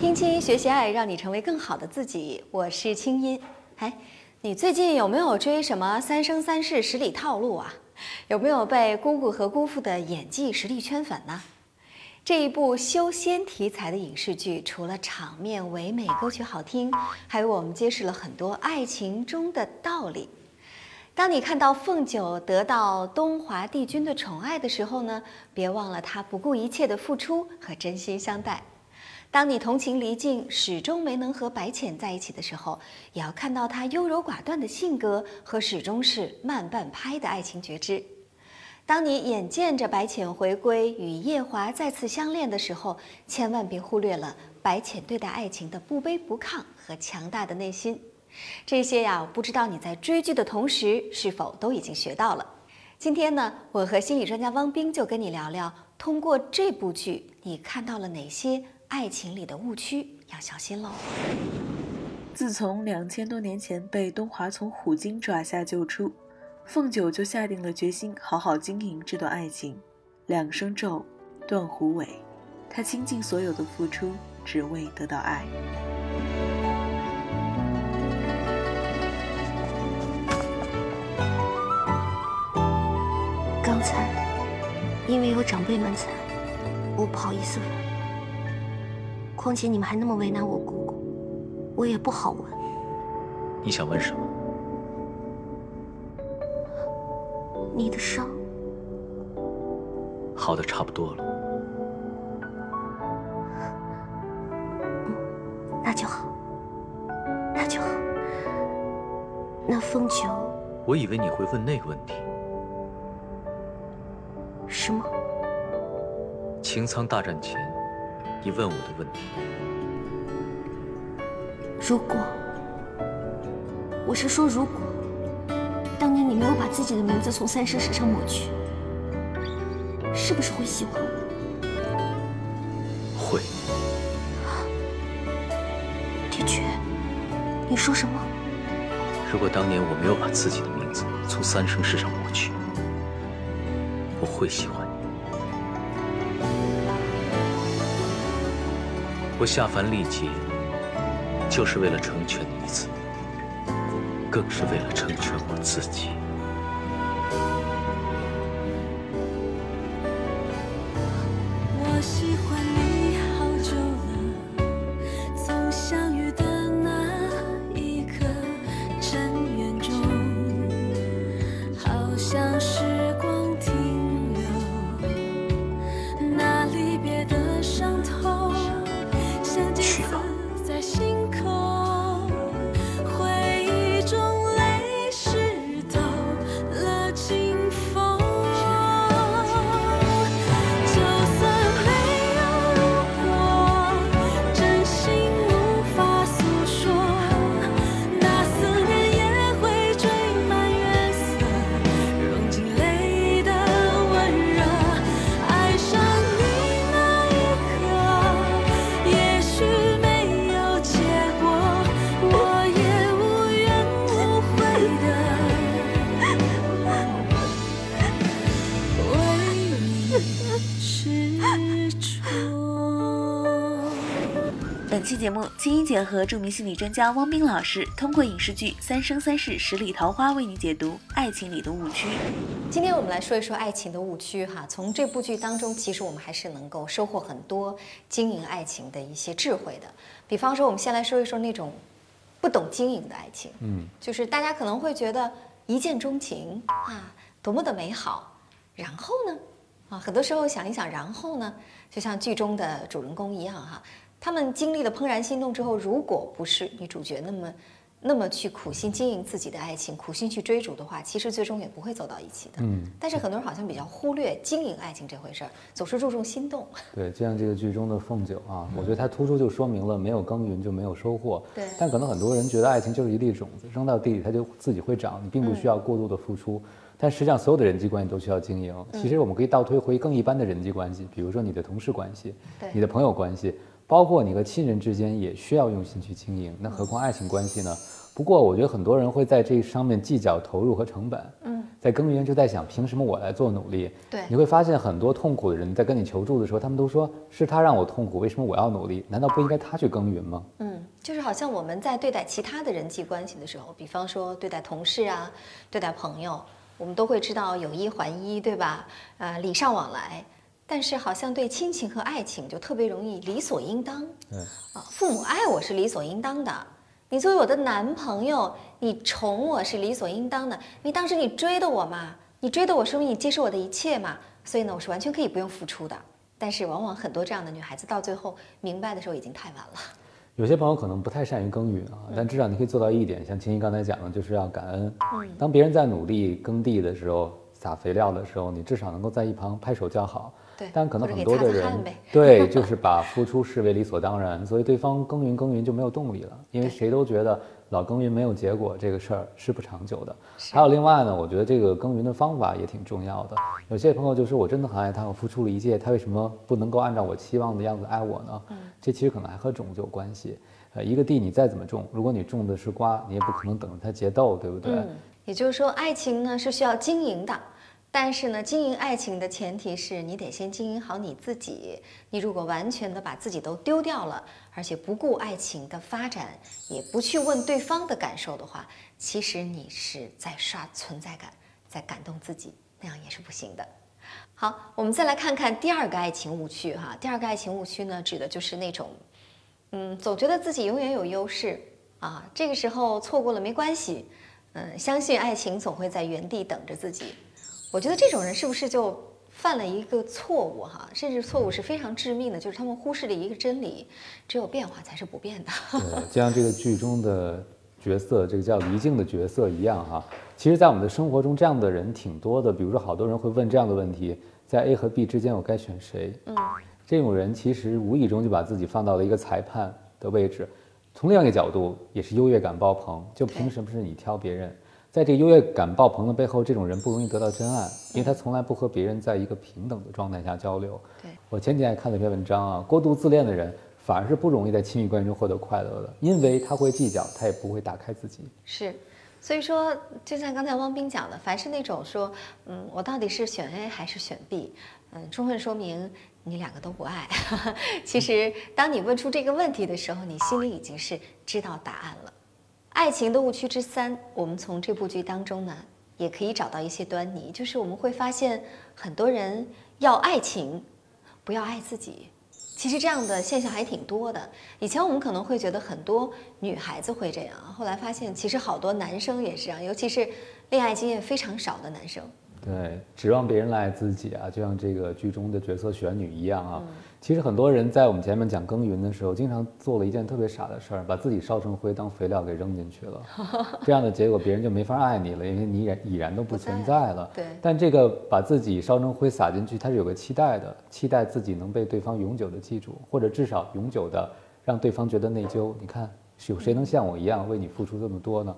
听青音学习爱，让你成为更好的自己。我是青音。哎，你最近有没有追什么《三生三世十里套路》啊？有没有被姑姑和姑父的演技实力圈粉呢？这一部修仙题材的影视剧，除了场面唯美、歌曲好听，还为我们揭示了很多爱情中的道理。当你看到凤九得到东华帝君的宠爱的时候呢，别忘了他不顾一切的付出和真心相待。当你同情离境，始终没能和白浅在一起的时候，也要看到他优柔寡断的性格和始终是慢半拍的爱情觉知。当你眼见着白浅回归，与夜华再次相恋的时候，千万别忽略了白浅对待爱情的不卑不亢和强大的内心。这些呀，不知道你在追剧的同时是否都已经学到了。今天呢，我和心理专家汪冰就跟你聊聊，通过这部剧，你看到了哪些爱情里的误区，要小心喽。自从两千多年前被东华从虎鲸爪下救出，凤九就下定了决心，好好经营这段爱情。两声咒，断狐尾，他倾尽所有的付出，只为得到爱。刚才因为有长辈们在，我不好意思问。况且你们还那么为难我姑姑，我也不好问。你想问什么？你的伤好的差不多了。那就好，那就好。那凤九我以为你会问那个问题。什么？擎苍大战前，你问我的问题。如果，我是说如果，当年你没有把自己的名字从三生石上抹去，是不是会喜欢我？会。帝君。你说什么？如果当年我没有把自己的名字从三生石上抹去，我会喜欢你。我下凡历劫，就是为了成全你一次，更是为了成全我自己。节目，青音姐和著名心理专家汪冰老师通过影视剧《三生三世十里桃花》为你解读爱情里的误区。今天我们来说一说爱情的误区哈。从这部剧当中，其实我们还是能够收获很多经营爱情的一些智慧的。比方说，我们先来说一说那种不懂经营的爱情，嗯，就是大家可能会觉得一见钟情啊，多么的美好，然后呢，啊，很多时候想一想，然后呢，就像剧中的主人公一样哈，他们经历了怦然心动之后，如果不是女主角那么那么去苦心经营自己的爱情，苦心去追逐的话，其实最终也不会走到一起的。嗯，但是很多人好像比较忽略经营爱情这回事儿，总是注重心动。对，就像这个剧中的凤九啊，我觉得它突出就说明了没有耕耘就没有收获。对但可能很多人觉得爱情就是一粒种子，扔到地里它就自己会长，你并不需要过度的付出。但实际上，所有的人际关系都需要经营。其实我们可以倒推回更一般的人际关系，比如说你的同事关系，你的朋友关系，包括你和亲人之间也需要用心去经营。那何况爱情关系呢？不过我觉得很多人会在这上面计较投入和成本。嗯，在耕耘就在想，凭什么我来做努力？对你会发现很多痛苦的人在跟你求助的时候，他们都说是他让我痛苦，为什么我要努力？难道不应该他去耕耘吗？嗯，就是好像我们在对待其他的人际关系的时候，比方说对待同事啊，对待朋友，我们都会知道有一还一，对吧？呃，礼尚往来。但是好像对亲情和爱情就特别容易理所应当。对，啊，父母爱我是理所应当的。你作为我的男朋友，你宠我是理所应当的。因为当时你追的我嘛，你追的我，说明你接受我的一切嘛。所以呢，我是完全可以不用付出的。但是往往很多这样的女孩子到最后明白的时候已经太晚了。有些朋友可能不太善于耕耘啊，但至少你可以做到一点，像青青刚才讲的，就是要感恩。当别人在努力耕地的时候，撒肥料的时候，你至少能够在一旁拍手叫好。对但可能很多的人对，就是把付出视为理所当然，所以对方耕耘耕耘就没有动力了，因为谁都觉得老耕耘没有结果，这个事儿是不长久的。还有另外呢，我觉得这个耕耘的方法也挺重要的。有些朋友就说我真的很爱他，我付出了一切，他为什么不能够按照我期望的样子爱我呢？这其实可能还和种子有关系。呃，一个地你再怎么种，如果你种的是瓜，你也不可能等着它结豆，对不对？嗯，也就是说，爱情呢是需要经营的，但是呢，经营爱情的前提是你得先经营好你自己。你如果完全的把自己都丢掉了，而且不顾爱情的发展，也不去问对方的感受的话，其实你是在刷存在感，在感动自己，那样也是不行的。好，我们再来看看第二个爱情误区哈。第二个爱情误区呢，指的就是那种嗯，总觉得自己永远有优势啊，这个时候错过了没关系，嗯，相信爱情总会在原地等着自己。我觉得这种人是不是就犯了一个错误哈？甚至错误是非常致命的，就是他们忽视了一个真理：只有变化才是不变的。对，就像这个剧中的角色，这个叫黎静的角色一样哈。其实，在我们的生活中，这样的人挺多的。比如说，好多人会问这样的问题：在 A 和 B 之间，我该选谁？嗯，这种人其实无意中就把自己放到了一个裁判的位置。从另外一个角度，也是优越感爆棚。就凭什么是你挑别人？在这个优越感爆棚的背后，这种人不容易得到真爱，因为他从来不和别人在一个平等的状态下交流。对我前几天看了一篇文章啊，过度自恋的人反而是不容易在亲密关系中获得快乐的，因为他会计较，他也不会打开自己。是，所以说，就像刚才汪斌讲的，凡是那种说，嗯，我到底是选 A 还是选 B，嗯，充分说明你两个都不爱。其实，当你问出这个问题的时候，你心里已经是知道答案了。爱情的误区之三，我们从这部剧当中呢，也可以找到一些端倪，就是我们会发现很多人要爱情，不要爱自己。其实这样的现象还挺多的。以前我们可能会觉得很多女孩子会这样，后来发现其实好多男生也是这样，尤其是恋爱经验非常少的男生。对，指望别人来爱自己啊，就像这个剧中的角色玄女一样啊。其实很多人在我们前面讲耕耘的时候，经常做了一件特别傻的事儿，把自己烧成灰当肥料给扔进去了。这样的结果，别人就没法爱你了，因为你已然已然都不存在了。对但这个把自己烧成灰撒进去，它是有个期待的，期待自己能被对方永久的记住，或者至少永久的让对方觉得内疚。你看，有谁能像我一样为你付出这么多呢？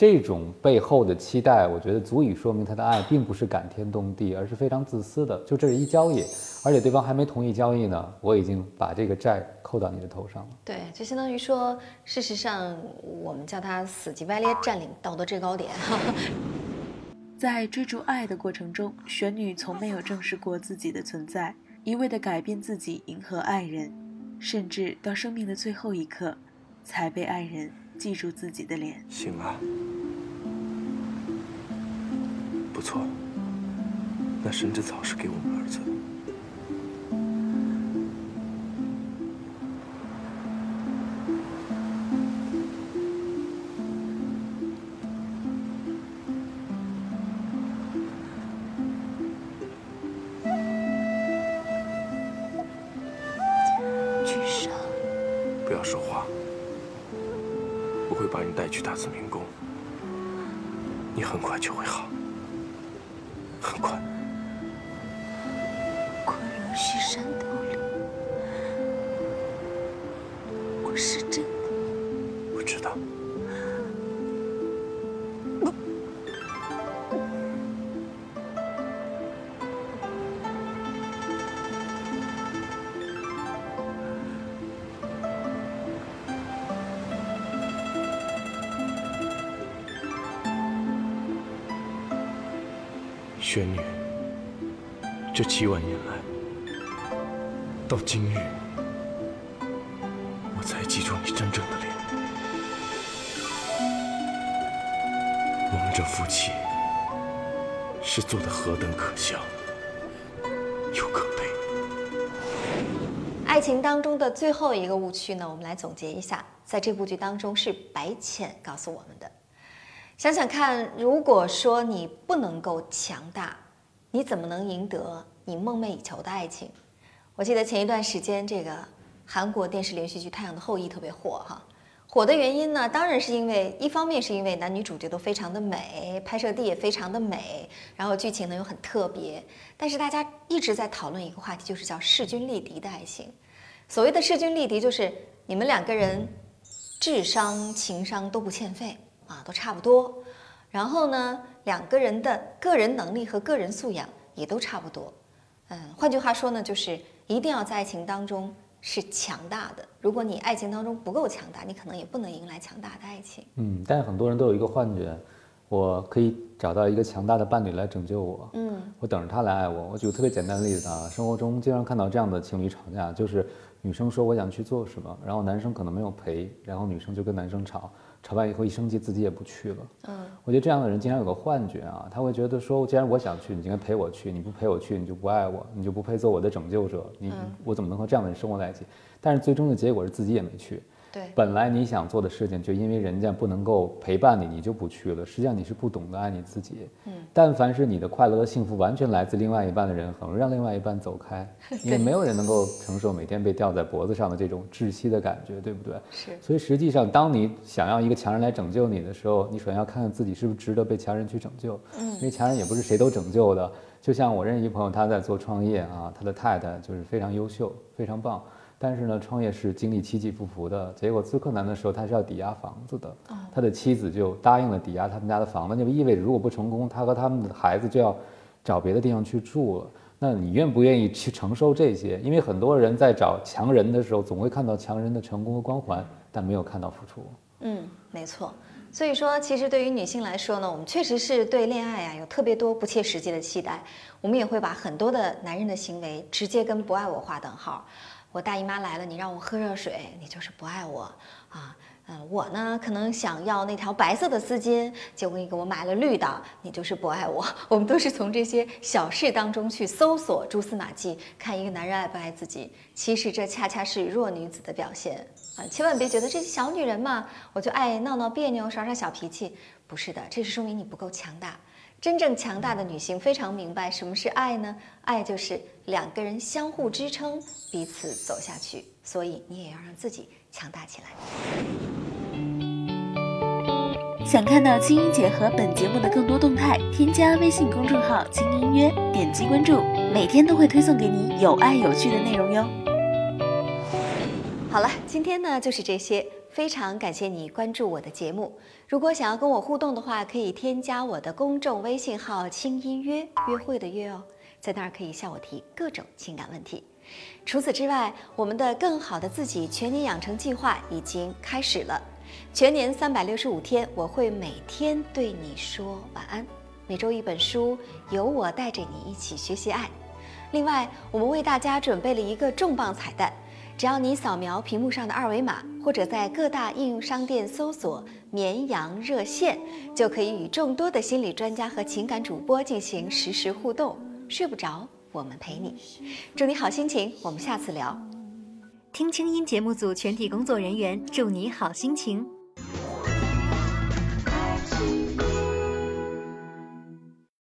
这种背后的期待，我觉得足以说明他的爱并不是感天动地，而是非常自私的。就这是一交易，而且对方还没同意交易呢，我已经把这个债扣到你的头上了。对，就相当于说，事实上我们叫他死乞白赖占领道德制高点。在追逐爱的过程中，玄女从没有正视过自己的存在，一味的改变自己迎合爱人，甚至到生命的最后一刻，才被爱人记住自己的脸。行啊，不错，那神之草是给我们儿子的。巨生，不要说话，我会把你带去大慈明宫，你很快就会好，很快。昆仑虚山洞玄女，这七万年来，到今日，我才记住你真正的脸。我们这夫妻是做的何等可笑，又可悲。爱情当中的最后一个误区呢，我们来总结一下，在这部剧当中是白浅告诉我们的。想想看，如果说你不能够强大，你怎么能赢得你梦寐以求的爱情？我记得前一段时间，这个韩国电视连续剧《太阳的后裔》特别火哈。火的原因呢，当然是因为一方面是因为男女主角都非常的美，拍摄地也非常的美，然后剧情呢又很特别。但是大家一直在讨论一个话题，就是叫势均力敌的爱情。所谓的势均力敌，就是你们两个人智商、情商都不欠费啊，都差不多。然后呢，两个人的个人能力和个人素养也都差不多。嗯，换句话说呢，就是一定要在爱情当中是强大的。如果你爱情当中不够强大，你可能也不能迎来强大的爱情。嗯，但是很多人都有一个幻觉，我可以找到一个强大的伴侣来拯救我，嗯，我等着他来爱我。我举个特别简单的例子啊，生活中经常看到这样的情侣吵架，就是女生说我想去做什么，然后男生可能没有陪，然后女生就跟男生吵，吵完以后一生气自己也不去了。嗯，我觉得这样的人经常有个幻觉啊，他会觉得说，既然我想去，你应该陪我去，你不陪我去，你就不爱我，你就不配做我的拯救者，你我怎么能和这样的人生活在一起？但是最终的结果是自己也没去。对，本来你想做的事情，就因为人家不能够陪伴你，你就不去了。实际上你是不懂得爱你自己。嗯，但凡是你的快乐和幸福完全来自另外一半的人，很容易让另外一半走开，因为没有人能够承受每天被吊在脖子上的这种窒息的感觉，对不对？是所以实际上，当你想要一个强人来拯救你的时候，你首先要看看自己是不是值得被强人去拯救。嗯因为强人也不是谁都拯救的。就像我认识一朋友，他在做创业啊，他的太太就是非常优秀，非常棒。但是呢，创业是经历起起伏伏的，结果最困难的时候他是要抵押房子的，他的妻子就答应了抵押他们家的房子，那就意味着如果不成功，他和他们的孩子就要找别的地方去住了。那你愿不愿意去承受这些？因为很多人在找强人的时候，总会看到强人的成功和光环，但没有看到付出。嗯，没错。所以说，其实对于女性来说呢，我们确实是对恋爱啊有特别多不切实际的期待，我们也会把很多的男人的行为直接跟不爱我划等号。我大姨妈来了，你让我喝热水，你就是不爱我啊。嗯，我呢可能想要那条白色的丝巾，结果你给我买了绿的，你就是不爱我。我们都是从这些小事当中去搜索蛛丝马迹，看一个男人爱不爱自己。其实这恰恰是弱女子的表现啊！千万别觉得这是小女人嘛，我就爱闹闹别扭，耍耍小脾气。不是的，这是说明你不够强大。真正强大的女性非常明白什么是爱呢？爱就是两个人相互支撑，彼此走下去。所以你也要让自己强大起来。想看到青音姐和本节目的更多动态，添加微信公众号“轻音约”，点击关注，每天都会推送给你有爱有趣的内容哟。好了，今天呢就是这些，非常感谢你关注我的节目。如果想要跟我互动的话，可以添加我的公众微信号“轻音约”，约会的约哦，在那儿可以向我提各种情感问题。除此之外，我们的更好的自己全年养成计划已经开始了。全年三百六十五天，我会每天对你说晚安。每周一本书，由我带着你一起学习爱。另外，我们为大家准备了一个重磅彩蛋，只要你扫描屏幕上的二维码，或者在各大应用商店搜索“绵羊热线”，就可以与众多的心理专家和情感主播进行实时互动。睡不着，我们陪你。祝你好心情，我们下次聊。听清音节目组全体工作人员祝你好心情。